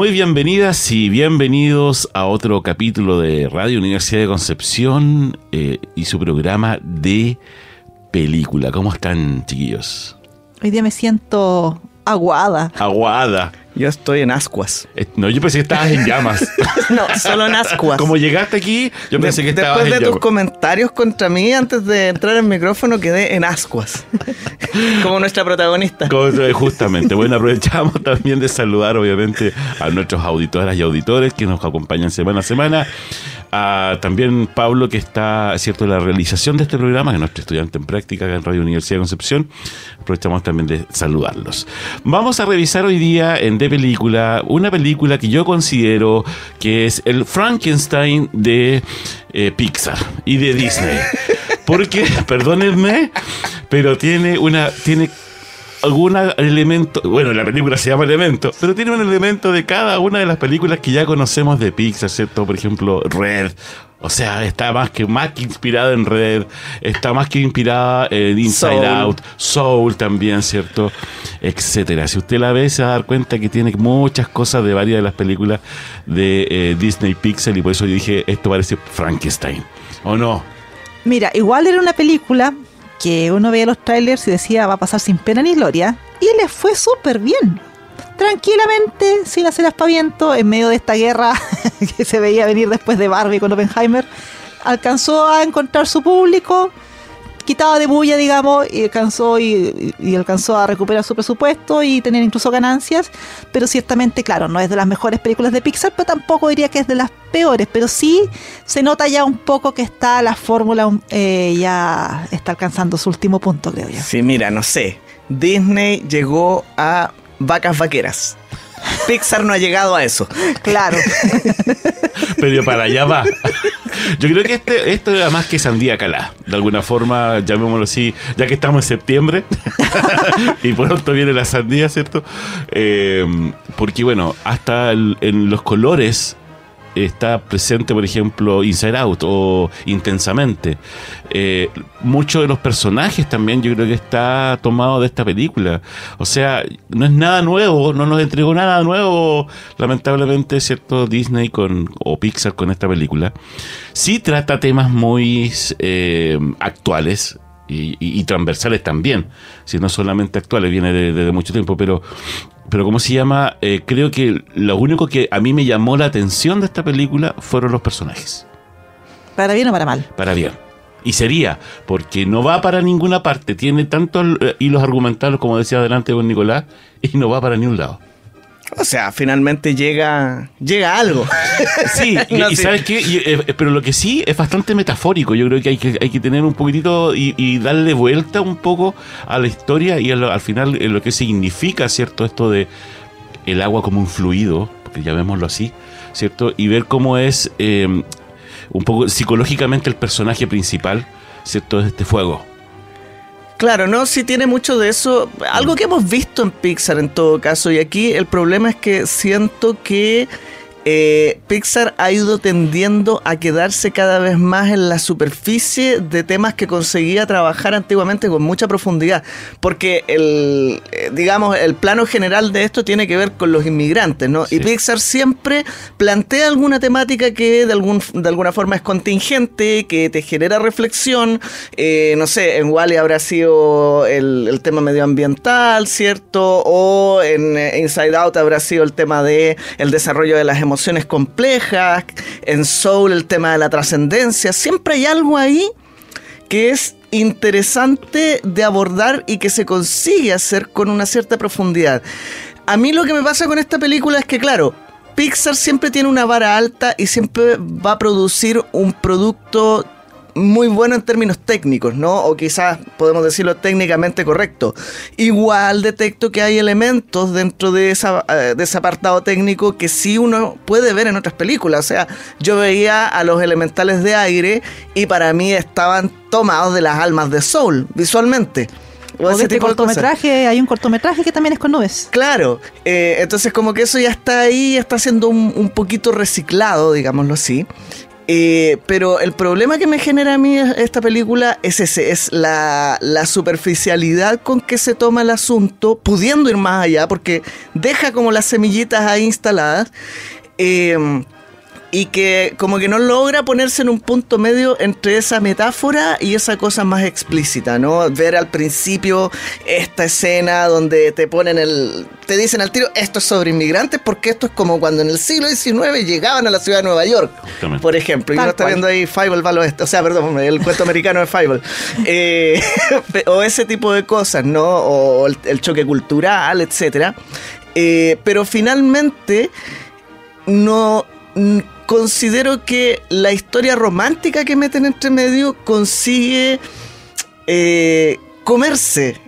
Muy bienvenidas y bienvenidos a otro capítulo de Radio Universidad de Concepción eh, y su programa de película. ¿Cómo están, chiquillos? Hoy día me siento aguada. Aguada. Yo estoy en ascuas. Eh, no, yo pensé que estabas en llamas. no, solo en ascuas. Como llegaste aquí, yo pensé que estabas Después en de tus llamas. comentarios contra mí, antes de entrar al micrófono, quedé en ascuas. Como nuestra protagonista. Justamente. Bueno, aprovechamos también de saludar, obviamente, a nuestros auditoras y auditores que nos acompañan semana a semana. También Pablo, que está, cierto, la realización de este programa, que es nuestro estudiante en práctica acá en Radio Universidad de Concepción. Aprovechamos también de saludarlos. Vamos a revisar hoy día en De Película una película que yo considero que es el Frankenstein de eh, Pixar y de Disney. Porque, perdónenme, pero tiene una. tiene algún elemento, bueno, la película se llama Elemento, pero tiene un elemento de cada una de las películas que ya conocemos de Pixar, ¿cierto? Por ejemplo, Red. O sea, está más que, más que inspirada en Red, está más que inspirada en Inside Soul. Out, Soul también, ¿cierto? Etcétera. Si usted la ve, se va a dar cuenta que tiene muchas cosas de varias de las películas de eh, Disney Pixar y por eso yo dije, esto parece Frankenstein. ¿O no? Mira, igual era una película que uno veía los trailers y decía va a pasar sin pena ni gloria. Y le fue súper bien. Tranquilamente, sin hacer aspaviento, en medio de esta guerra que se veía venir después de Barbie con Oppenheimer, alcanzó a encontrar su público, quitaba de bulla, digamos, y alcanzó, y, y alcanzó a recuperar su presupuesto y tener incluso ganancias. Pero ciertamente, claro, no es de las mejores películas de Pixar, pero tampoco diría que es de las peores. Pero sí se nota ya un poco que está la fórmula, eh, ya está alcanzando su último punto, creo yo. Sí, mira, no sé. Disney llegó a vacas vaqueras. Pixar no ha llegado a eso. Claro. Pero para allá va. Yo creo que este, esto era más que sandía calá. De alguna forma, llamémoslo así, ya que estamos en septiembre y pronto viene la sandía, ¿cierto? Eh, porque, bueno, hasta el- en los colores está presente, por ejemplo, Inside Out o Intensamente. Eh, Muchos de los personajes también yo creo que está tomado de esta película. O sea, no es nada nuevo, no nos entregó nada nuevo, lamentablemente, ¿cierto? Disney con, o Pixar con esta película. Sí trata temas muy eh, actuales. Y, y- y transversales también, si no solamente actuales, viene de, de- de mucho tiempo, pero pero ¿cómo se llama? Eh, creo que lo único que a mí me llamó la atención de esta película fueron los personajes. Para bien o para mal. Para bien. Y sería, porque no va para ninguna parte, tiene tantos eh, hilos argumentales, como decía adelante con Nicolás, y no va para ningún lado. O sea, finalmente llega, llega algo. Sí, y, No, y sí. ¿sabes qué? Y, eh, pero lo que sí es bastante metafórico. Yo creo que hay que, hay que tener un poquitito y, y darle vuelta un poco a la historia y al final en lo que significa, ¿cierto? Esto de el agua como un fluido, porque llamémoslo así, ¿cierto? Y ver cómo es eh, un poco psicológicamente el personaje principal, ¿cierto? De este fuego. Claro, no, sí tiene mucho de eso. Algo que hemos visto en Pixar en todo caso. Y aquí el problema es que siento que eh, Pixar ha ido tendiendo a quedarse cada vez más en la superficie de temas que conseguía trabajar antiguamente con mucha profundidad. Porque el, eh, digamos, el plano general de esto tiene que ver con los inmigrantes, ¿no? Sí. Y Pixar siempre plantea alguna temática que de, algún, de alguna forma es contingente, que te genera reflexión. Eh, no sé, en Wally habrá sido el, el tema medioambiental, ¿cierto? O en Inside Out habrá sido el tema de el desarrollo de las emociones complejas. En Soul el tema de la trascendencia. Siempre hay algo ahí que es interesante de abordar y que se consigue hacer con una cierta profundidad. A mí lo que me pasa con esta película es que, claro, Pixar siempre tiene una vara alta y siempre va a producir un producto muy bueno en términos técnicos, ¿no? O quizás podemos decirlo técnicamente correcto. Igual detecto que hay elementos dentro de, esa, eh, de ese apartado técnico que sí uno puede ver en otras películas. O sea, yo veía a los elementales de aire y para mí estaban tomados de las almas de Soul, visualmente. O de ese este tipo de cortometraje, hay un cortometraje que también es con nubes. Claro, eh, entonces como que eso ya está ahí, está siendo un, un poquito reciclado, digámoslo así. Eh, pero el problema que me genera a mí esta película es ese, es la, la superficialidad con que se toma el asunto, pudiendo ir más allá, porque deja como las semillitas ahí instaladas. eh, y que como que no logra ponerse en un punto medio entre esa metáfora y esa cosa más explícita, ¿no? Ver al principio esta escena donde te ponen el... te dicen al tiro, esto es sobre inmigrantes porque esto es como cuando en el siglo XIX llegaban a la ciudad de Nueva York, Justamente. por ejemplo. Y Tal uno está cual. viendo ahí Fievel va al oeste, o sea, perdón, el cuento americano de Fievel. Eh, o ese tipo de cosas, ¿no? O el, el choque cultural, etcétera. Eh, pero finalmente no considero que la historia romántica que meten entre medio consigue eh, comerse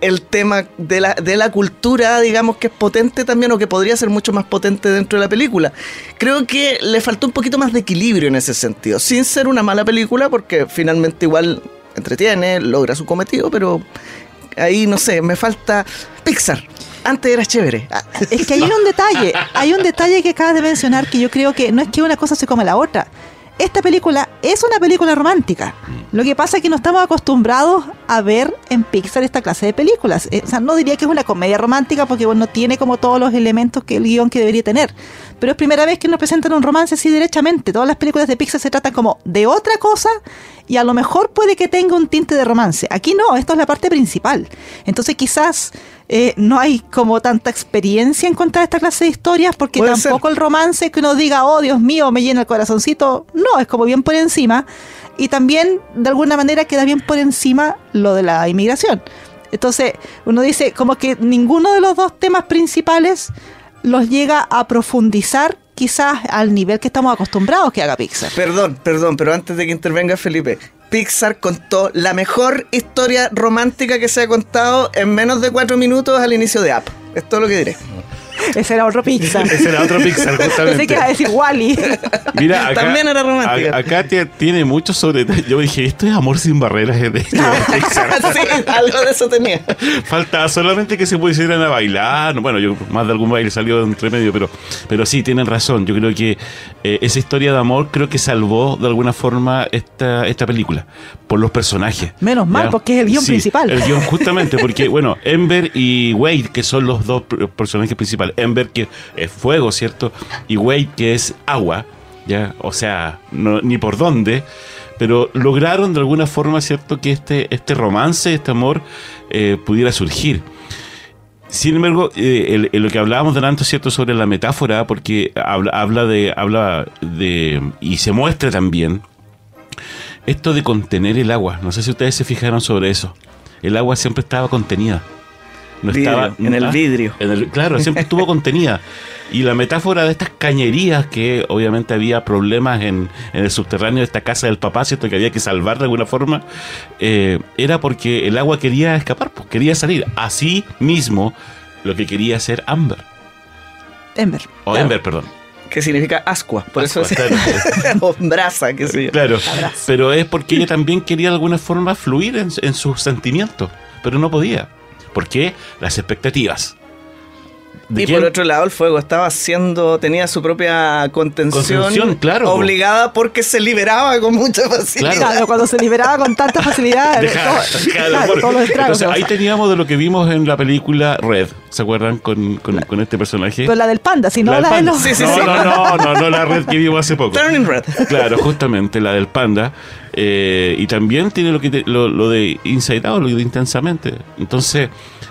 el tema de la, de la cultura, digamos que es potente también o que podría ser mucho más potente dentro de la película. Creo que le faltó un poquito más de equilibrio en ese sentido, sin ser una mala película porque finalmente igual entretiene, logra su cometido, pero ahí no sé, me falta Pixar. Antes era chévere. Ah, Es que hay un detalle, hay un detalle que acabas de mencionar que yo creo que no es que una cosa se come la otra. Esta película es una película romántica. Lo que pasa es que no estamos acostumbrados a ver en Pixar esta clase de películas. Eh, O sea, no diría que es una comedia romántica porque no tiene como todos los elementos que el guion que debería tener. Pero es primera vez que nos presentan un romance así derechamente. Todas las películas de Pixar se tratan como de otra cosa y a lo mejor puede que tenga un tinte de romance. Aquí no, esto es la parte principal. Entonces quizás eh, no hay como tanta experiencia en contar esta clase de historias porque ser. tampoco el romance que uno diga, oh Dios mío, me llena el corazoncito. No, es como bien por encima. Y también de alguna manera queda bien por encima lo de la inmigración. Entonces uno dice como que ninguno de los dos temas principales los llega a profundizar quizás al nivel que estamos acostumbrados que haga Pixar. Perdón, perdón, pero antes de que intervenga Felipe, Pixar contó la mejor historia romántica que se ha contado en menos de cuatro minutos al inicio de App. Es todo lo que diré. Ese era otro Pixar. Ese era otro Pixar, Pensé justamente. que iba a decir Wally. Mira, acá, También era romántica. a- acá tiene mucho sobre. Yo dije, esto es amor sin barreras de, de Pixar. sí, algo de eso tenía. Falta solamente que se pusieran a bailar. Bueno, yo más de algún baile salió entre medio, pero, pero sí, tienen razón. Yo creo que eh, esa historia de amor creo que salvó de alguna forma esta, esta película por los personajes. Menos mal, porque es el guion principal. El guion, justamente, porque, bueno, Ember y Wade, que son los dos personajes principales. Ember, que es fuego, ¿cierto? Y Wade, que es agua, ¿ya? O sea, ni por dónde. Pero lograron de alguna forma, ¿cierto?, que este, este romance, este amor, eh, pudiera surgir. Sin embargo, eh, el- lo que hablábamos delante, ¿cierto?, sobre la metáfora, porque habla, habla de, habla de, y se muestra también, esto de contener el agua. No sé si ustedes se fijaron sobre eso. El agua siempre estaba contenida. No Vidrio, estaba en el vidrio. en el- claro, siempre estuvo contenida. Y la metáfora de estas cañerías, que obviamente había problemas en, en el subterráneo de esta casa del papá, ¿cierto? Que había que salvar de alguna forma, eh, era porque el agua quería escapar, pues, quería salir. Así mismo lo que quería hacer Amber. Ember. O Claro. Ember, perdón. Que significa ascua. Por eso es. o brasa, qué sé yo. Claro, pero es porque ella también quería de alguna forma fluir en, en sus sentimientos, pero no podía. ¿Por qué? Las expectativas. ¿De y quién? por otro lado, el fuego estaba haciendo, tenía su propia contención, Contención, claro. obligada porque se liberaba con mucha facilidad. Claro, cuando se liberaba con tanta facilidad, Deja- todo- claro, claro, por- todos los estragos. entonces, ahí teníamos de lo que vimos en la película Red, ¿se acuerdan? Con, con, con este personaje. Pero la del panda, si no del la, de los... Sí, sí, no, sí. no, no, no, no la red que vimos hace poco. Turning Red. Claro, justamente la del panda. Eh, y también tiene lo que te- lo, lo de Inside Out, lo de intensamente. Entonces,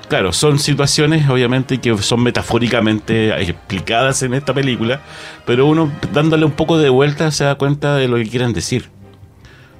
claro, son situaciones obviamente que son metafóricamente explicadas en esta película, pero uno dándole un poco de vuelta se da cuenta de lo que quieren decir.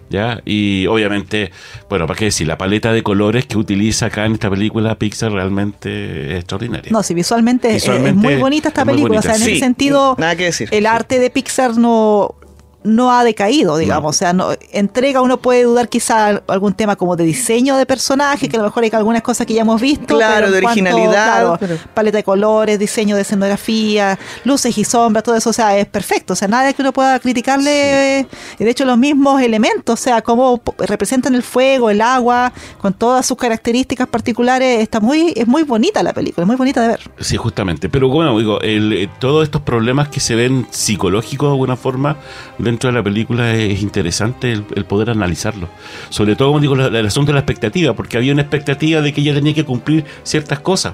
¿Ya? Y obviamente, bueno, para qué decir, la paleta de colores que utiliza acá en esta película Pixar realmente es extraordinaria. No, sí, visualmente, es- es muy bonita esta es película. bonita. O sea, en Sí, ese sentido, nada que decir. el arte de Pixar no, no ha decaído, digamos. No. O sea, no, entrega, uno puede dudar quizá algún tema como de diseño de personaje, que a lo mejor hay algunas cosas que ya hemos visto. Claro, de cuanto, originalidad, claro, pero- paleta de colores, diseño de escenografía, luces y sombras, todo eso, o sea, es perfecto. O sea, nada que uno pueda criticarle. Y de hecho, los mismos elementos, o sea, cómo representan el fuego, el agua, con todas sus características particulares, está muy, es muy bonita la película, es muy bonita de ver. Sí, justamente. Pero bueno, digo, el, eh, todos estos problemas que se ven psicológicos de alguna forma dentro de la película es, es interesante el, poder analizarlo. Sobre todo, como digo, el asunto de la expectativa, porque había una expectativa de que ella tenía que cumplir ciertas cosas.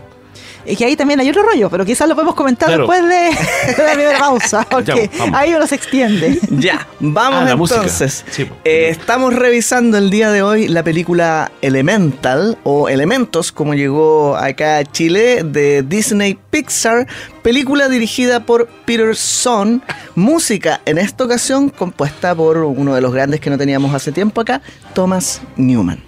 Es que ahí también hay otro rollo, pero quizás lo podemos comentar Claro. después de, de la primera pausa, porque ahí uno se extiende. Ya, vamos Ah, entonces. Sí. Eh, estamos revisando el día de hoy la película Elemental o Elementos, como llegó acá a Chile, de Disney Pixar, película dirigida por Peter Son, música en esta ocasión compuesta por uno de los grandes que no teníamos hace tiempo acá, Thomas Newman.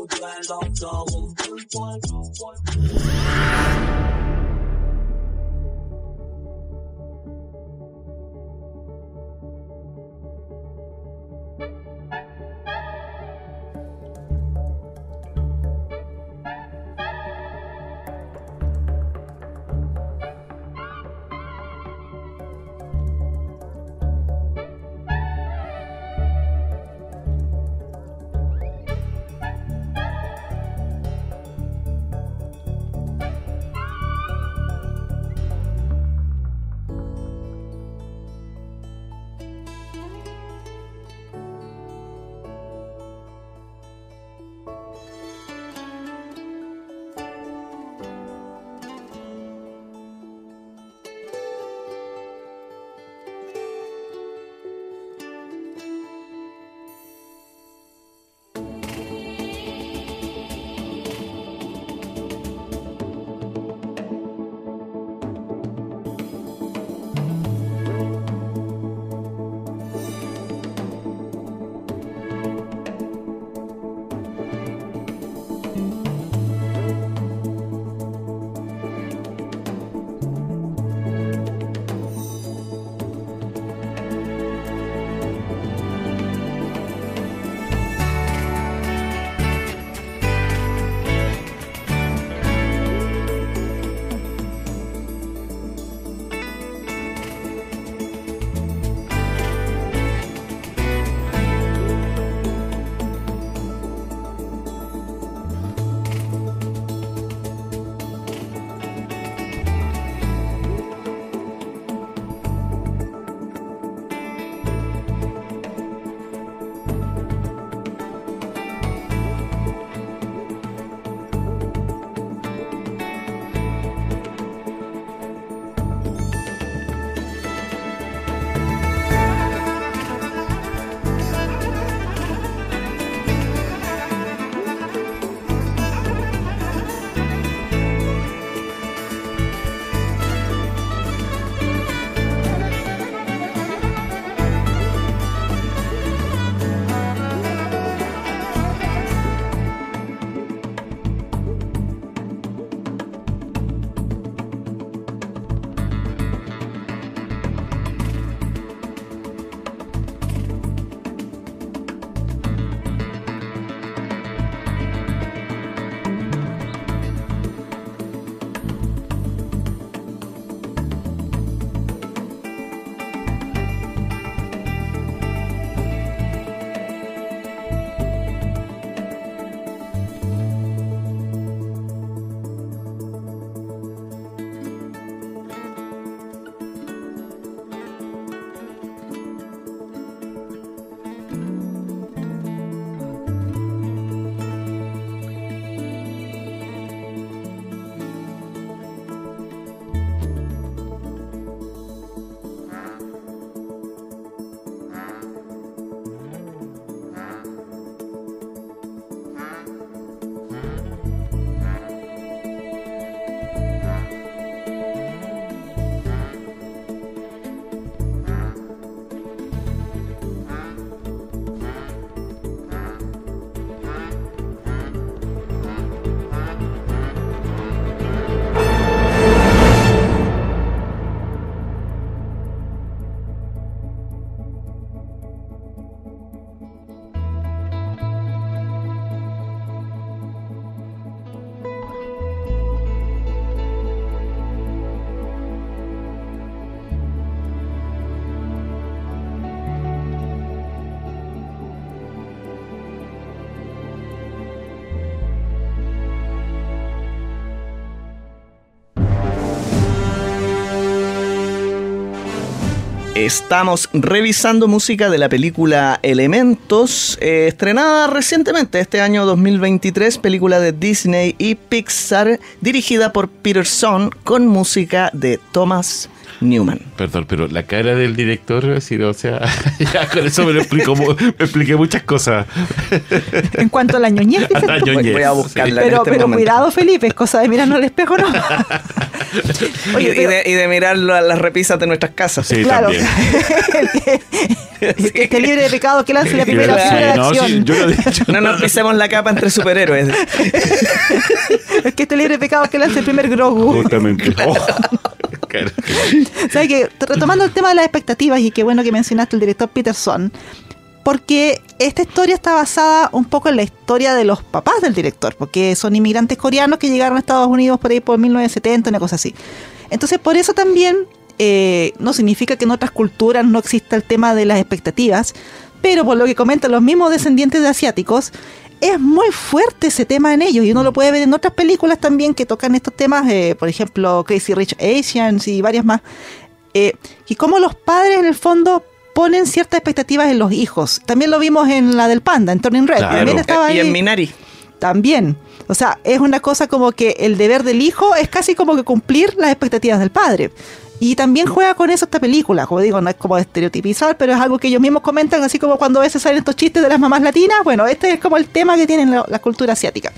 Road, drive, dog, dog, Estamos revisando música de la película Elementos, eh, estrenada recientemente este año 2023, película de Disney y Pixar, dirigida por Peterson con música de Thomas Newman. Perdón, pero la cara del director, o sea, ya con eso me lo explico, me expliqué muchas cosas. En cuanto a la ñoñez, dices La tú, ñoñez. Voy a buscarla en Pero, este pero momento. cuidado, Felipe, es cosa de mirarnos al espejo, ¿no? Y, Oye, y pero- de, y de mirar la- las repisas de nuestras casas. Sí, claro, también. el que, esté libre de pecado que lance la primera de Sí, no, acción. sí, yo lo he dicho. No nos pisemos la capa entre superhéroes. El que esté libre de pecado que lance el primer Grogu. Justamente. Oh, claro. ¿Sabes que Retomando el tema de las expectativas, y qué bueno que mencionaste el director Peterson, porque esta historia está basada un poco en la historia de los papás del director, porque son inmigrantes coreanos que llegaron a Estados Unidos por ahí por 1970, una cosa así. Entonces, por eso también eh, no significa que en otras culturas no exista el tema de las expectativas, pero por lo que comentan los mismos descendientes de asiáticos, es muy fuerte ese tema en ellos y uno lo puede ver en otras películas también que tocan estos temas, eh, por ejemplo Crazy Rich Asians y varias más, eh, y cómo los padres en el fondo ponen ciertas expectativas en los hijos. También lo vimos en la del panda, en Turning Red. Claro. También estaba y ahí. en Minari. También. O sea, es una cosa como que el deber del hijo es casi como que cumplir las expectativas del padre. Y también juega con eso esta película, como digo, no es como estereotipizar, pero es algo que ellos mismos comentan, así como cuando a veces salen estos chistes de las mamás latinas, bueno, este es como el tema que tiene la, la cultura asiática.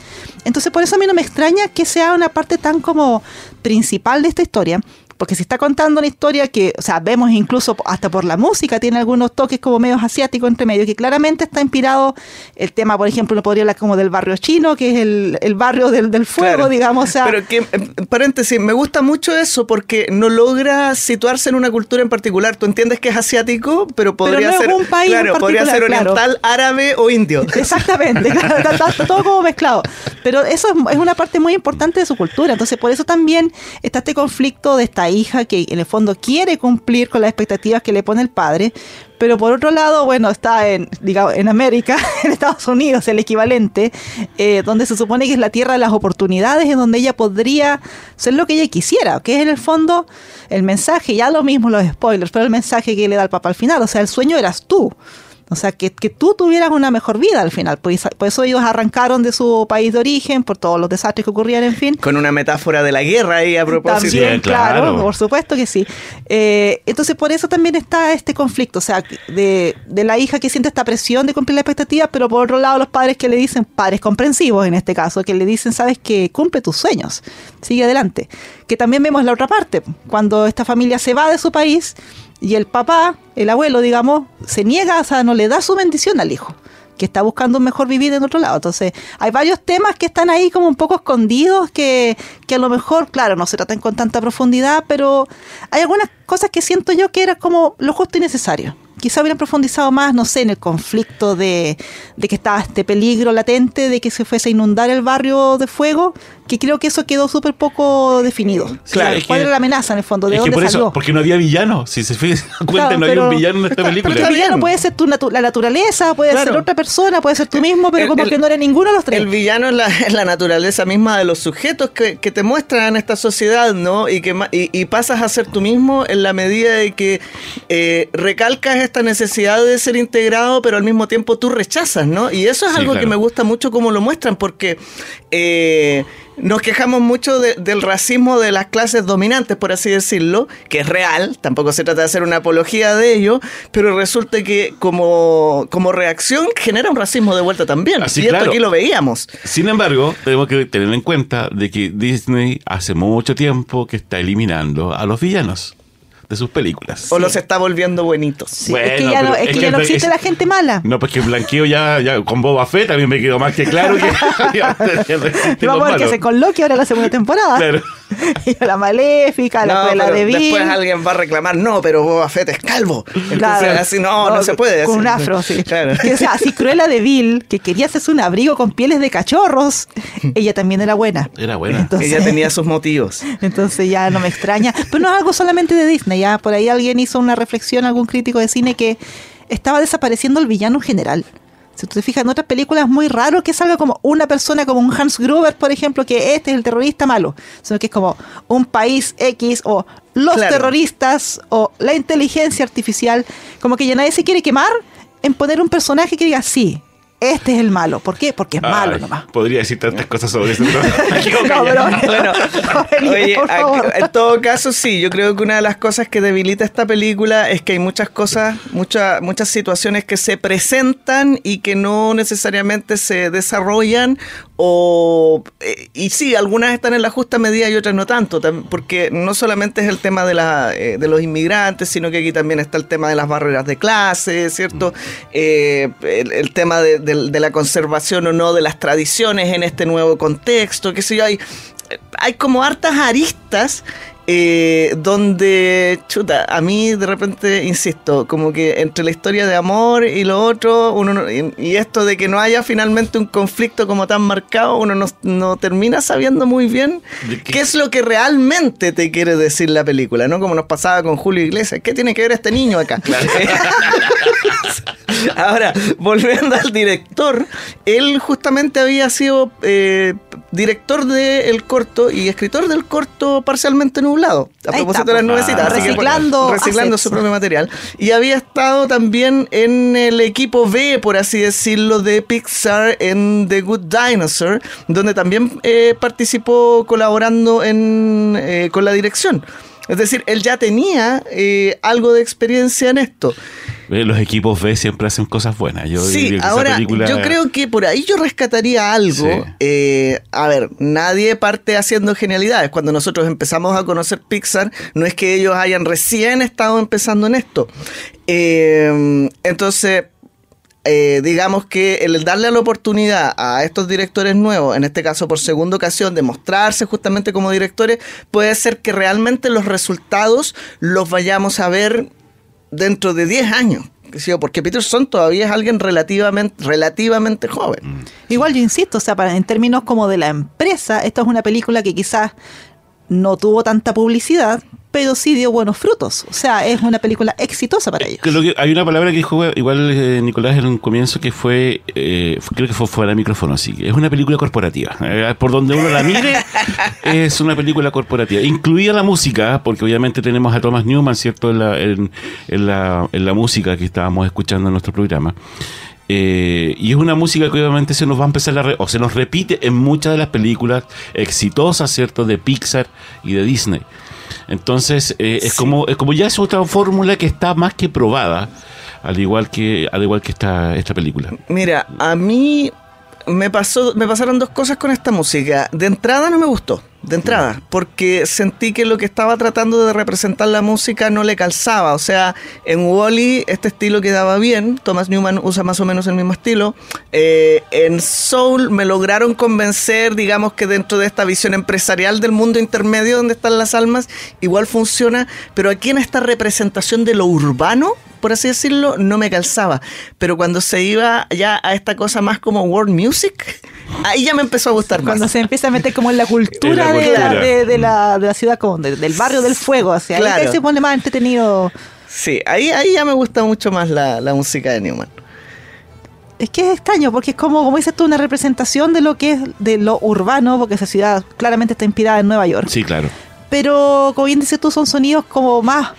Entonces por eso a mí no me extraña que sea una parte tan como principal de esta historia, porque si está contando una historia que, o sea, vemos incluso hasta por la música, tiene algunos toques como medios asiáticos entre medio, que claramente está inspirado el tema, por ejemplo, uno podría hablar como del barrio chino, que es el, el barrio del, del fuego, Claro. digamos, o sea, Pero que, en paréntesis, me gusta mucho eso porque no logra situarse en una cultura en particular. Tú entiendes que es asiático, pero podría no es ser. un país claro, podría ser claro. oriental, árabe o indio. Exactamente, claro, está, está- está todo como mezclado. Pero eso es, es una parte muy importante de su cultura. Entonces, por eso también está este conflicto de esta hija que en el fondo quiere cumplir con las expectativas que le pone el padre. Pero por otro lado, bueno, está en, digamos, en América, en Estados Unidos, el equivalente, eh, donde se supone que es la tierra de las oportunidades, en donde ella podría ser lo que ella quisiera, que es en el fondo el mensaje, ya lo mismo los spoilers, pero el mensaje que le da el papá al final, o sea, el sueño eras tú. O sea, que, que tú tuvieras una mejor vida al final. Pues, por eso ellos arrancaron de su país de origen, por todos los desastres que ocurrían, en fin. Con una metáfora de la guerra ahí a propósito. También, Sí, claro, claro. por supuesto que sí. Eh, entonces, por eso también está este conflicto, o sea, de, de la hija que siente esta presión de cumplir la expectativa, pero por otro lado los padres que le dicen, padres comprensivos en este caso, que le dicen, sabes que cumple tus sueños, sigue adelante. Que también vemos la otra parte, cuando esta familia se va de su país y el papá, el abuelo, digamos, se niega, o sea, no le da su bendición al hijo que está buscando un mejor vivir en otro lado. Entonces, hay varios temas que están ahí como un poco escondidos, que, que a lo mejor, claro, no se tratan con tanta profundidad, pero hay algunas cosas que siento yo que era como lo justo y necesario. Quizá hubieran profundizado más, no sé, en el conflicto de, de que estaba este peligro latente de que se fuese a inundar el barrio de fuego, que creo que eso quedó súper poco definido. Claro, es ¿Cuál que- era la amenaza en el fondo? ¿De Es que dónde por salió? eso, porque no había villano. Si se fijan cuenta, Claro, no había un villano en esta película. Pero el villano puede ser tu natu- la naturaleza, puede Claro. ser otra persona, puede ser tú mismo, pero El- como el- que no era ninguno de los tres. El villano es la, es la naturaleza misma de los sujetos que, que te muestran en esta sociedad, ¿no? Y que y, y pasas a ser tú mismo en la medida de que eh, recalcas esta necesidad de ser integrado, pero al mismo tiempo tú rechazas, ¿no? Y eso es Sí, algo que me gusta mucho como lo muestran, porque eh, nos quejamos mucho de- del racismo de las clases dominantes, por así decirlo, que es real, tampoco se trata de hacer una apología de ello, pero resulta que como, como reacción genera un racismo de vuelta también. Así, y esto claro. aquí lo veíamos. Sin embargo, tenemos que tener en cuenta de que Disney hace mucho tiempo que está eliminando a los villanos de sus películas. O los está volviendo buenitos. Sí, Bueno, es que ya no, es es que que ya no es- existe la gente mala. No, pues que el blanqueo ya, ya con Boba Fett también me quedó más que claro que vamos a ver qué malos. se con Loki ahora la segunda temporada. Claro. Y la maléfica, la No, cruela pero de Bill. después alguien va a reclamar, no, pero Boba Fett es calvo. Entonces, Claro. así no, no, se puede. Con así. un afro, sí. Claro. Que, o sea, así Cruella de Bill, que quería hacerse un abrigo con pieles de cachorros, ella también era buena. Era buena. Entonces, Ella tenía sus motivos. entonces ya no me extraña. Pero no es algo solamente de Disney, ya por ahí alguien hizo una reflexión, algún crítico de cine, que estaba desapareciendo el villano en general. Si tú te fijas en otras películas, es muy raro que salga como una persona como un Hans Gruber, por ejemplo, que este es el terrorista malo, sino que es como un país X o los Claro. terroristas o la inteligencia artificial, como que ya nadie se quiere quemar en poner un personaje que diga, sí, este es el malo. ¿Por qué? Porque es malo nomás. Podría decir tantas cosas sobre eso, pero me equivoco No, pero- Bueno, oye, por a- favor. en todo caso sí, yo creo que una de las cosas que debilita esta película es que hay muchas cosas, muchas muchas situaciones que se presentan y que no necesariamente se desarrollan o eh, y sí, algunas están en la justa medida y otras no tanto, porque no solamente es el tema de la eh, de los inmigrantes, sino que aquí también está el tema de las barreras de clase, ¿cierto? Eh, el, el tema de, de- de la conservación o no de las tradiciones en este nuevo contexto, qué sé yo, hay hay como hartas aristas eh, donde, chuta, a mí de repente, insisto, como que entre la historia de amor y lo otro, uno no- y, y esto de que no haya finalmente un conflicto como tan marcado, uno no, no termina sabiendo muy bien ¿De qué? qué es lo que realmente te quiere decir la película, ¿no? Como nos pasaba con Julio Iglesias, ¿qué tiene que ver este niño acá? Ahora, volviendo al director, él justamente había sido eh, director del corto y escritor del corto parcialmente nublado, a propósito está, de las nubecitas. que, Reciclando su propio material. Y había estado también en el equipo B, por así decirlo, de Pixar en The Good Dinosaur, donde también eh, participó colaborando en, eh, con la dirección. Es decir, él ya tenía eh, algo de experiencia en esto. Eh, Los equipos B siempre hacen cosas buenas. Yo sí, ahora película- yo creo que por ahí yo rescataría algo. Sí. Eh, a ver, nadie parte haciendo genialidades. Cuando nosotros empezamos a conocer Pixar, no es que ellos hayan recién estado empezando en esto. Eh, entonces, eh, digamos que el darle la oportunidad a estos directores nuevos, en este caso por segunda ocasión, de mostrarse justamente como directores, puede ser que realmente los resultados los vayamos a ver dentro de 10 años. Porque Peterson todavía es alguien relativamente, relativamente joven. Igual yo insisto, o sea, para, en términos como de la empresa, esta es una película que quizás no tuvo tanta publicidad, pero sí dio buenos frutos. O sea, es una película exitosa para ellos. Lo que- hay una palabra que dijo igual eh, Nicolás en un comienzo que fue, eh, creo que fue fuera de micrófono, así que es una película corporativa. Eh, por donde uno la mire, es una película corporativa. Incluida la música, porque obviamente tenemos a Thomas Newman, ¿cierto? En la, en, en la, en la música que estábamos escuchando en nuestro programa. Eh, y es una música que obviamente se nos va a empezar a re- o se nos repite en muchas de las películas exitosas, ¿cierto? De Pixar y de Disney. Entonces, eh, es como es como ya es otra fórmula que está más que probada, al igual que al igual que esta esta película. Mira, a mí me pasó, me pasaron dos cosas con esta música. De entrada no me gustó, de entrada, porque sentí que lo que estaba tratando de representar la música no le calzaba. O sea, en Wally este estilo quedaba bien. Thomas Newman usa más o menos el mismo estilo. Eh, en Soul me lograron convencer, digamos que dentro de esta visión empresarial del mundo intermedio donde están las almas, igual funciona. Pero aquí en esta representación de lo urbano, por así decirlo, no me calzaba. Pero cuando se iba ya a esta cosa más como world music, ahí ya me empezó a gustar más. Cuando se empieza a meter como en la cultura, En la de, la, cultura. de, de la, de la ciudad, como de- del barrio del fuego, o sea, ahí se pone más entretenido. Sí, ahí, ahí ya me gusta mucho más la, la música de Newman. Es que es extraño, porque es como, como dices tú, una representación de lo que es de lo urbano, porque esa ciudad claramente está inspirada en Nueva York. Sí, claro. Pero, como bien dices tú, son sonidos como más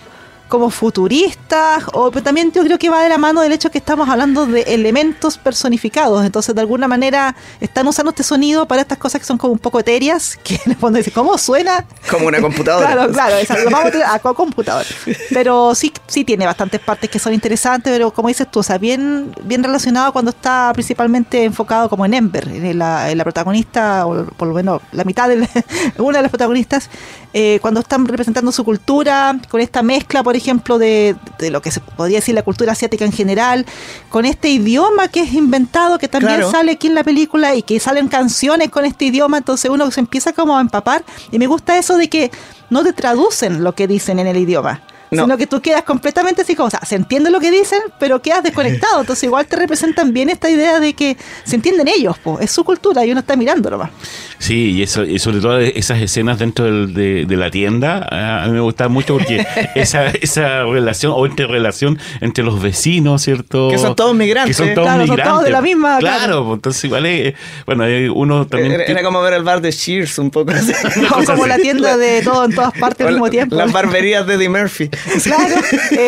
como futuristas, o pero también yo creo que va de la mano del hecho que estamos hablando de elementos personificados, entonces de alguna manera están usando este sonido para estas cosas que son como un poco etéreas, que en el fondo dice, ¿cómo suena? Como una computadora. Claro, claro, es algo, vamos a a co- computador. Pero sí, sí tiene bastantes partes que son interesantes, pero como dices tú, o sea, bien, bien relacionado cuando está principalmente enfocado como en Ember, en la, en la protagonista, o por lo menos la mitad de la- una de las protagonistas, eh, cuando están representando su cultura, con esta mezcla, por ejemplo, de, de lo que se podría decir la cultura asiática en general, con este idioma que es inventado, que también Claro. sale aquí en la película y que salen canciones con este idioma, entonces uno se empieza como a empapar y me gusta eso de que no te traducen lo que dicen en el idioma. No. Sino que tú quedas completamente así como, o sea, se entiende lo que dicen, pero quedas desconectado. Entonces igual te representan bien esta idea de que se entienden ellos, po, es su cultura y uno está mirando nomás. Sí, y, eso, y sobre todo esas escenas dentro del- de, de la tienda, ah, a mí me gusta mucho porque esa, esa relación o interrelación entre los vecinos, ¿cierto? Que son todos migrantes. Que son todos Claro, son migrantes. todos de la misma, Claro, claro. pues, entonces igual es, bueno, hay uno también... Era, era como ver el bar de Cheers un poco así. O como la tienda de todo en todas partes al mismo tiempo. Las barberías de Eddie Murphy. Claro,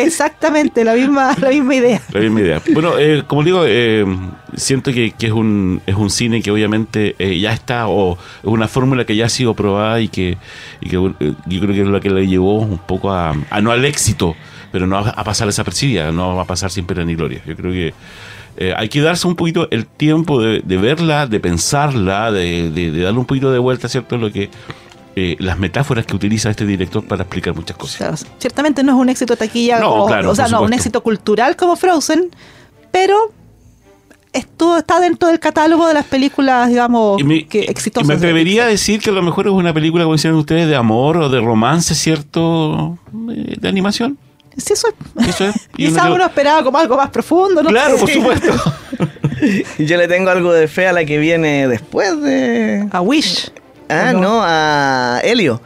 exactamente, la misma, la misma idea. La misma idea. Bueno, eh, como digo, eh, siento que, que es un es un cine que obviamente eh, ya está, o es una fórmula que ya ha sido probada y que, y que eh, yo creo que es la que le llevó un poco a, a no al éxito, pero no a, a pasar desapercibida, no va a pasar sin pena ni gloria. Yo creo que eh, hay que darse un poquito el tiempo de, verla, de pensarla, de, de- de darle un poquito de vuelta, ¿cierto? Lo que eh, las metáforas que utiliza este director para explicar muchas cosas. Claro, ciertamente no es un éxito taquilla, No, o, claro, o sea, no, un éxito cultural como Frozen, pero esto está dentro del catálogo de las películas, digamos, Y me, que y exitosas. me atrevería a decir que a lo mejor es una película, como decían ustedes, de amor o de romance, ¿cierto? Eh, De animación. Sí, eso es. Eso es. Y Quizá uno- uno esperaba como algo más profundo, ¿no? Claro, por supuesto. Yo le tengo algo de fe a la que viene después de. A Wish. Ah, ¿o no, a Helio.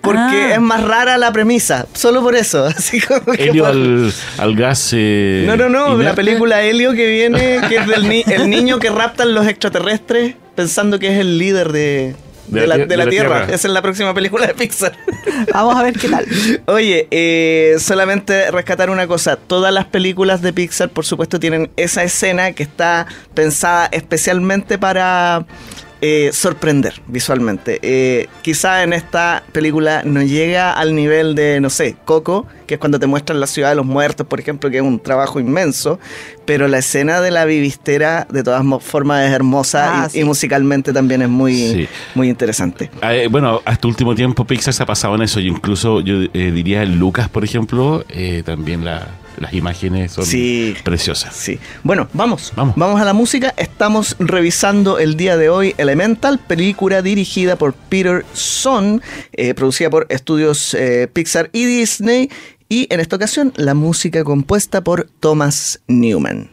Porque Ah. es más rara la premisa. Solo por eso. Así como que Helio por- al, al gas. eh, No, no, no. La película Helio que viene, que es del ni- el niño que raptan los extraterrestres pensando que es el líder de, De de la de la de la Tierra. Tierra. Esa es la próxima película de Pixar. Vamos a ver qué tal. Oye, eh, solamente rescatar una cosa. Todas las películas de Pixar, por supuesto, tienen esa escena que está pensada especialmente para eh, sorprender visualmente. Eh, quizá en esta película no llega al nivel de, no sé, Coco, que es cuando te muestran la ciudad de los muertos, por ejemplo, que es un trabajo inmenso. Pero la escena de la vivistera, de todas formas, es hermosa Ah, y, sí. y musicalmente también es muy, Sí. muy interesante. Ah, eh, bueno, hasta último tiempo Pixar se ha pasado en eso. Yo incluso, yo eh, diría en Lucas, por ejemplo, eh, también la- las imágenes son Sí. preciosas. Sí. Bueno, vamos. Vamos. a la música. Estamos revisando el día de hoy Elemental, película dirigida por Peter Son, eh, producida por estudios eh, Pixar y Disney. Y en esta ocasión, la música compuesta por Thomas Newman.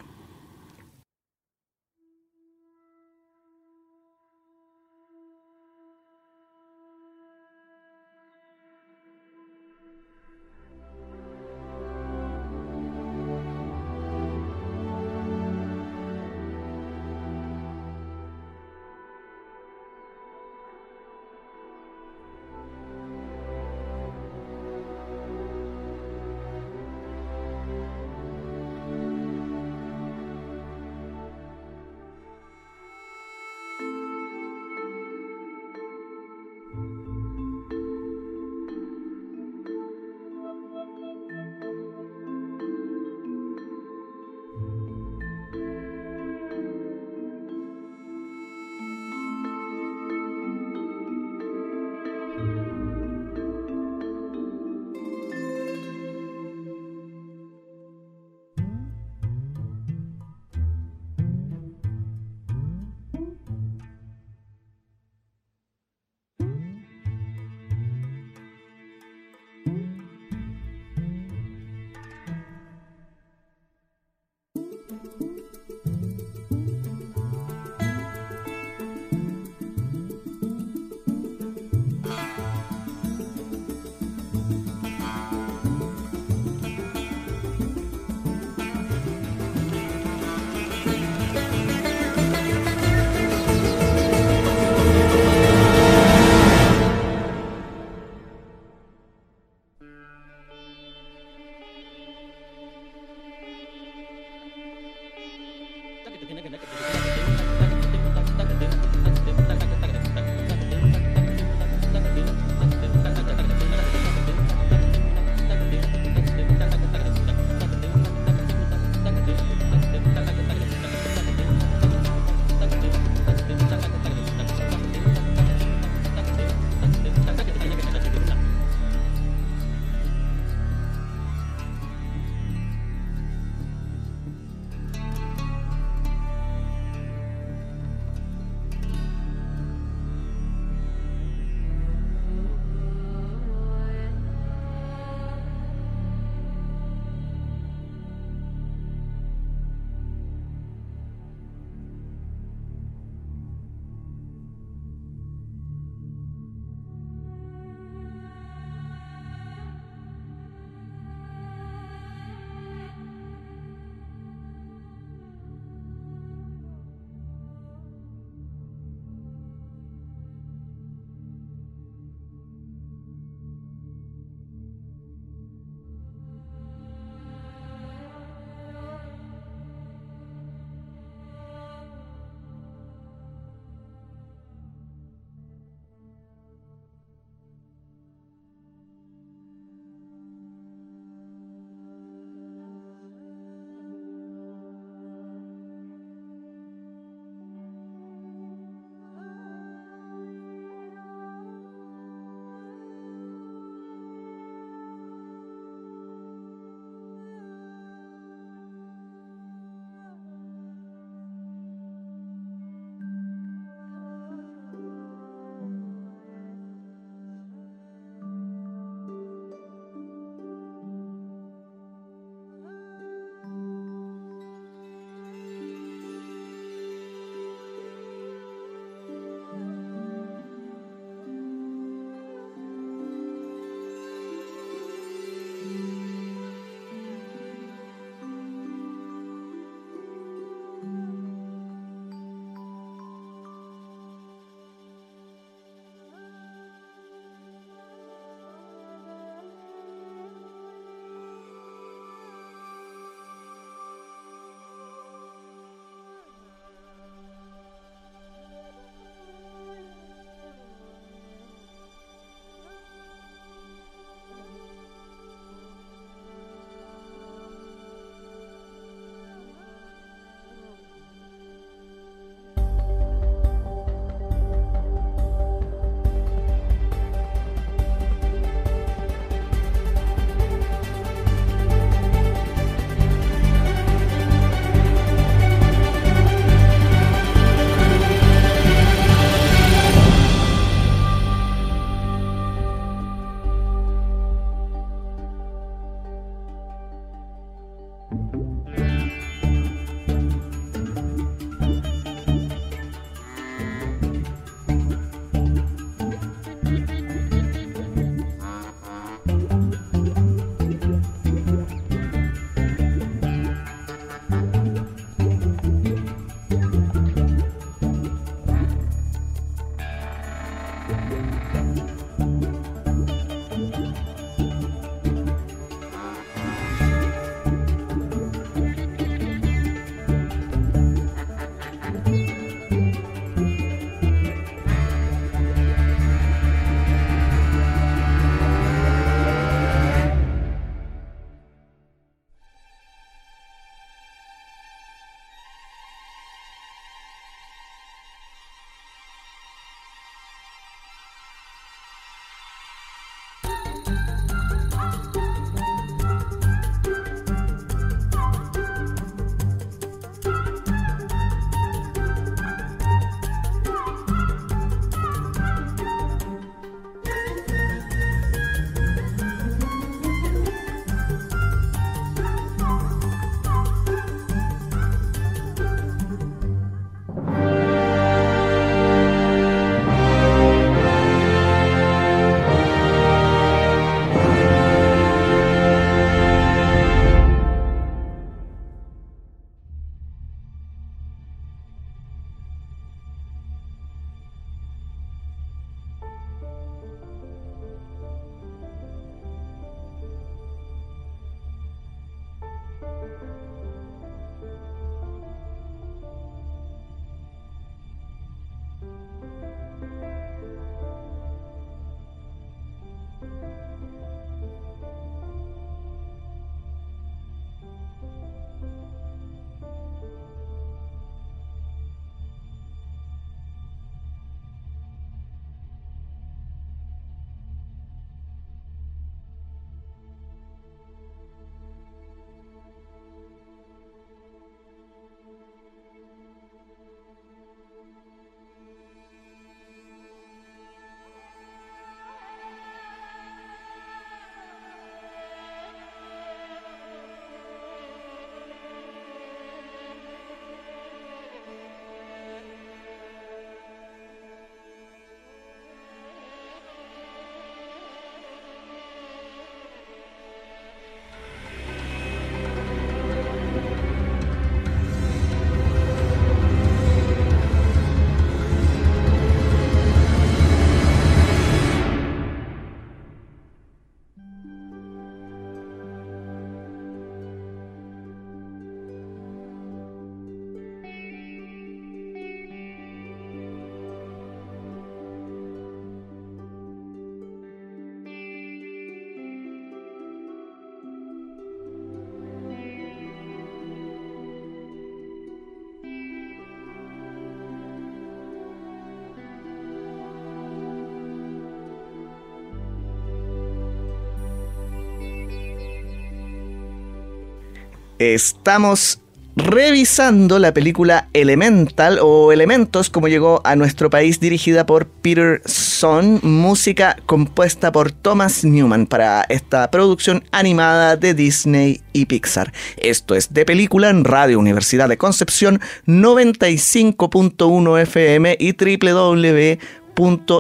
Estamos revisando la película Elemental o Elementos, como llegó a nuestro país, dirigida por Peter Son, música compuesta por Thomas Newman para esta producción animada de Disney y Pixar. Esto es de película en Radio Universidad de Concepción 95.1 FM y www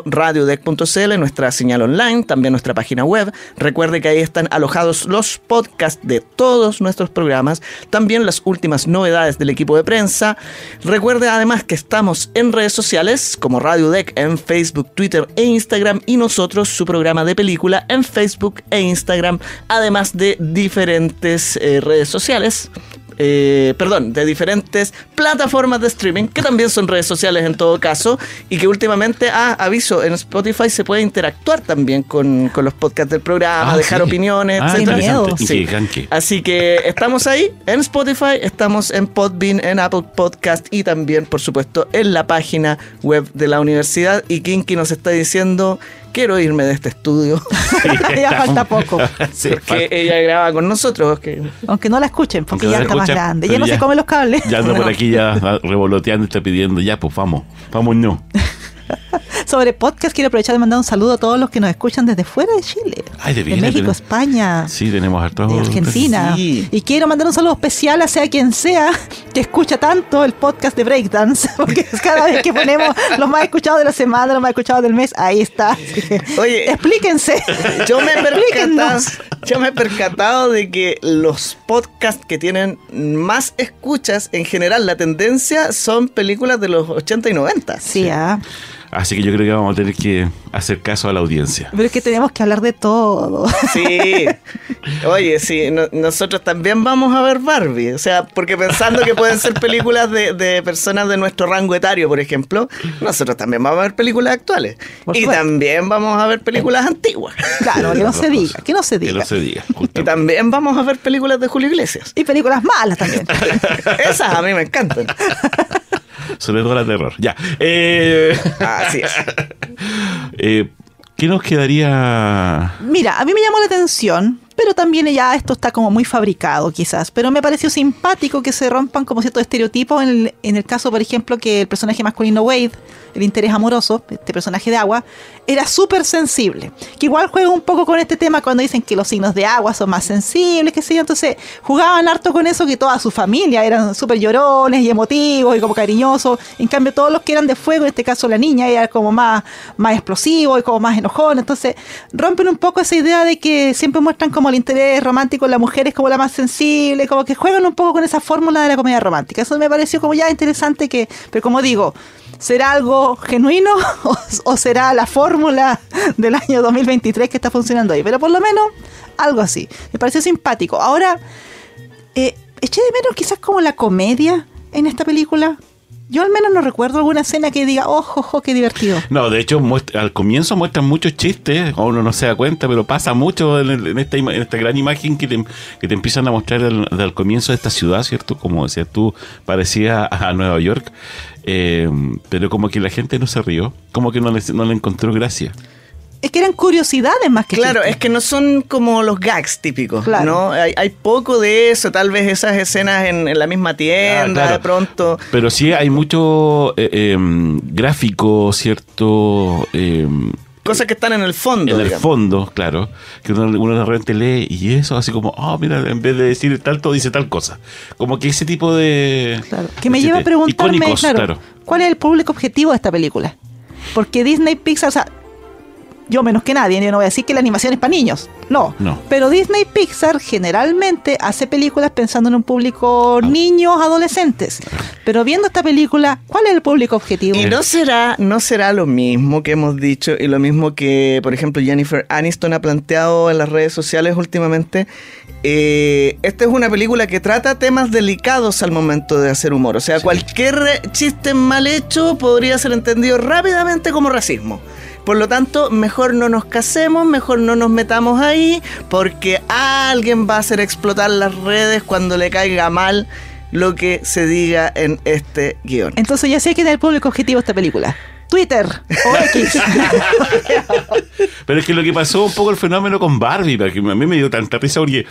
radiodec.cl, nuestra señal online, también nuestra página web. Recuerde que ahí están alojados los podcasts de todos nuestros programas, también las últimas novedades del equipo de prensa. Recuerde además que estamos en redes sociales como Radio Deck en Facebook, Twitter e Instagram y nosotros su programa de película en Facebook e Instagram, además de diferentes eh, redes sociales eh, perdón, de diferentes plataformas de streaming, que también son redes sociales en todo caso, y que últimamente, ah, aviso, en Spotify se puede interactuar también con, con los podcasts del programa, Ah, dejar sí. opiniones, Ah, interesante. Sí. Así que estamos ahí en Spotify, estamos en Podbean, en Apple Podcast y también, por supuesto, en la página web de la universidad. Y Kinky nos está diciendo, quiero irme de este estudio, ya falta poco. Sí, porque ella graba con nosotros. Que... Aunque no la escuchen, porque Aunque ya no está más grande. Ya no ya- se come los cables. Ya anda por aquí ya revoloteando y está pidiendo, ya pues vamos, vamos no. Sobre podcast, quiero aprovechar de mandar un saludo a todos los que nos escuchan desde fuera de Chile. Ay, de de veras, México, de- España. Sí, tenemos hartos. de Argentina. Sí. Y quiero mandar un saludo especial a sea quien sea que escucha tanto el podcast de Breakdance, porque es cada vez que ponemos los más escuchados de la semana, los más escuchados del mes, ahí está. Oye. explíquense. Yo me, he percatado, yo me he percatado de que los podcasts que tienen más escuchas, en general, la tendencia son películas de los 80 y 90. Sí, ah. Así que yo creo que vamos a tener que hacer caso a la audiencia. pero es que tenemos que hablar de todo. Sí. Oye, sí, no- nosotros también vamos a ver Barbie. O sea, porque pensando que pueden ser películas de, de personas de nuestro rango etario, por ejemplo, nosotros también vamos a ver películas actuales. Por y supuesto. también vamos a ver películas antiguas. Claro, que no se diga, que no se Que diga. no se diga. Y también vamos a ver películas de Julio Iglesias. Y películas malas también. Esas a mí me encantan. Sobre todo la terror. Ya. Eh, Así es. eh, ¿Qué nos quedaría? Mira, a mí me llamó la atención, pero también ya esto está como muy fabricado quizás, pero me pareció simpático que se rompan como ciertos estereotipos en el, en el caso, por ejemplo, que el personaje masculino Wade, el interés amoroso, este personaje de agua, era súper sensible, que igual juega un poco con este tema cuando dicen que los signos de agua son más sensibles, que sé yo, entonces jugaban harto con eso que toda su familia eran súper llorones y emotivos y como cariñosos, en cambio todos los que eran de fuego, en este caso la niña, era como más, más explosivo y como más enojón, entonces rompen un poco esa idea de que siempre muestran como el interés romántico en la mujer es como la más sensible, como que juegan un poco con esa fórmula de la comedia romántica, eso me pareció como ya interesante que, pero como digo, ¿Será algo genuino o, o será la fórmula del año 2023 que está funcionando ahí? Pero por lo menos algo así. Me pareció simpático. Ahora, eh, eché de menos quizás como la comedia en esta película. Yo al menos no recuerdo alguna escena que diga, ojo, ojo, qué divertido. No, de hecho, muestra- al comienzo muestran muchos chistes, uno no se da cuenta, pero pasa mucho en, el- en esta, en esta gran imagen que te, empiezan a mostrar al comienzo de esta ciudad, ¿cierto? Como decías tú, parecía a Nueva York, eh, pero como que la gente no se rió, como que no le, no le encontró gracia. Es que eran curiosidades más que Claro, es que no son como los gags típicos, Claro. ¿no? Hay, hay poco de eso, tal vez esas escenas en, en la misma tienda, Ah, claro. de pronto. Pero sí hay mucho eh, eh, gráfico, ¿cierto? Eh, Cosas que están en el fondo, en el fondo, claro, que uno, uno de repente lee y eso, así como, ah, mira, en vez de decir tanto, dice tal cosa. Como que ese tipo de. Claro, Que me lleva a preguntarme, icónicos, claro, ¿cuál es el público objetivo de esta película? Porque Disney Pixar, o sea, yo menos que nadie, yo no voy a decir que la animación es para niños, no. No. Pero Disney Pixar generalmente hace películas pensando en un público Ah. niños, adolescentes. Pero viendo esta película, ¿cuál es el público objetivo? Y no será, no será lo mismo que hemos dicho y lo mismo que, por ejemplo, Jennifer Aniston ha planteado en las redes sociales últimamente. Eh, esta es una película que trata temas delicados al momento de hacer humor. O sea, cualquier chiste mal hecho podría ser entendido rápidamente como racismo. Por lo tanto, mejor no nos casemos, mejor no nos metamos ahí, porque alguien va a hacer explotar las redes cuando le caiga mal lo que se diga en este guion. Entonces ya sé quién es el público objetivo de esta película. Twitter o X. Pero es que lo que pasó un poco el fenómeno con Barbie, porque a mí me dio tanta risa porque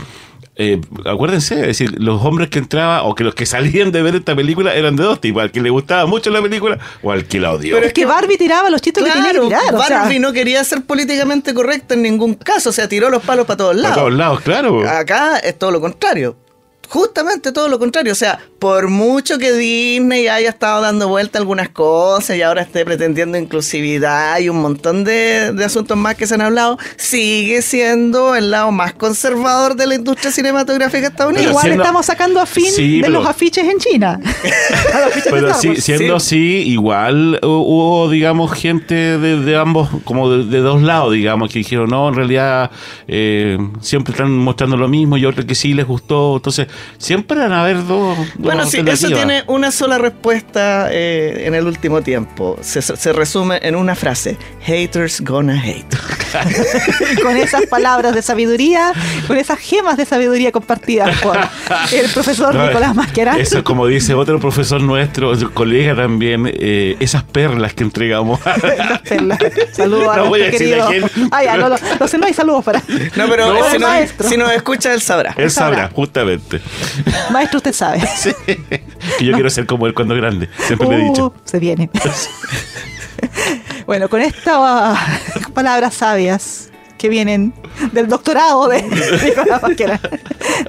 eh, acuérdense, es decir, los hombres que entraban o que los que salían de ver esta película eran de dos tipos, al que le gustaba mucho la película o al que la odió. Pero Es que Barbie tiraba los chistes que tenía que Claro, o sea, Barbie no quería ser políticamente correcta en ningún caso, o sea, tiró los palos para todos lados. todos lados, claro. Acá es todo lo contrario. Justamente todo lo contrario. O sea, por mucho que Disney haya estado dando vuelta a algunas cosas y ahora esté pretendiendo inclusividad y un montón de, de asuntos más que se han hablado, sigue siendo el lado más conservador de la industria cinematográfica estadounidense. Igual siendo- estamos sacando a fin Sí, de pero- los afiches en China. Pero sí, siendo Sí. así, igual hu- hubo, digamos, gente de, de ambos, como de, de dos lados, digamos, que dijeron, no, en realidad eh, siempre están mostrando lo mismo y otros que sí les gustó. Entonces, siempre van a haber dos. dos Bueno, sí, eso tiene una sola respuesta eh, en el último tiempo. Se, se resume en una frase: Haters gonna hate. con esas palabras de sabiduría, con esas gemas de sabiduría compartidas por el profesor No, Nicolás Masquera. Eso, como dice otro profesor nuestro, colega también, eh, esas perlas que entregamos. Perla. Saludos a No voy a decir a querido. Ah, ya, no, no, no sé, no hay saludos para. No, pero No, si, nos, maestro. si nos escucha, él sabrá. Él sabrá, sabrá. justamente. Maestro, usted sabe. Que yo quiero ser como él cuando grande. Siempre le he dicho. Uh, se viene. bueno, con estas palabras sabias que vienen del doctorado de Nicolás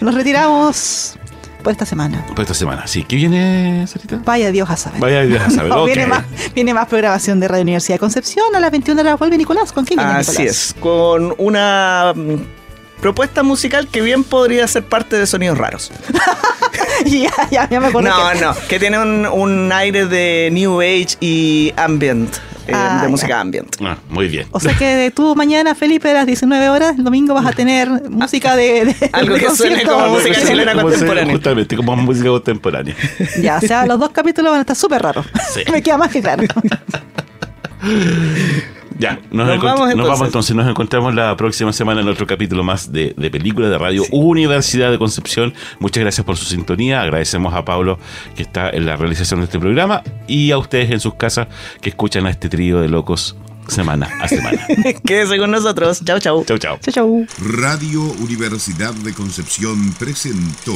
nos retiramos por esta semana. Por esta semana. Sí, ¿qué viene, Sarita? Vaya Dios a saber. Vaya Dios a saber. No, ok. viene, más, viene más programación de Radio Universidad de Concepción. A las 21 horas vuelve Nicolás. ¿Con quién viene Así Nicolás? es, con una mm, propuesta musical que bien podría ser parte de sonidos raros. ya, ya, ya me acordé. No, que- no, que tiene un, un aire de New Age y ambient, eh, Ah, de ya. música ambient. Ah, muy bien. O sea que tú mañana, Felipe, a las 19 horas, el domingo vas a tener música de... de- Algo de que suene como música chilena contemporánea. Justamente, como música contemporánea. Ya, o sea, los dos capítulos van a estar súper raros. Sí. Me queda más que claro. Ya, nos, Nos vamos nos entonces. vamos entonces. Nos encontramos la próxima semana en otro capítulo más de, de Película de Radio Universidad de Concepción. Muchas gracias por su sintonía. Agradecemos a Pablo que está en la realización de este programa y a ustedes en sus casas que escuchan a este trío de locos semana a semana. Quédese con nosotros. Chau, chau. chau, chau. Chau, chau. Radio Universidad de Concepción presentó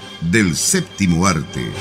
del séptimo arte.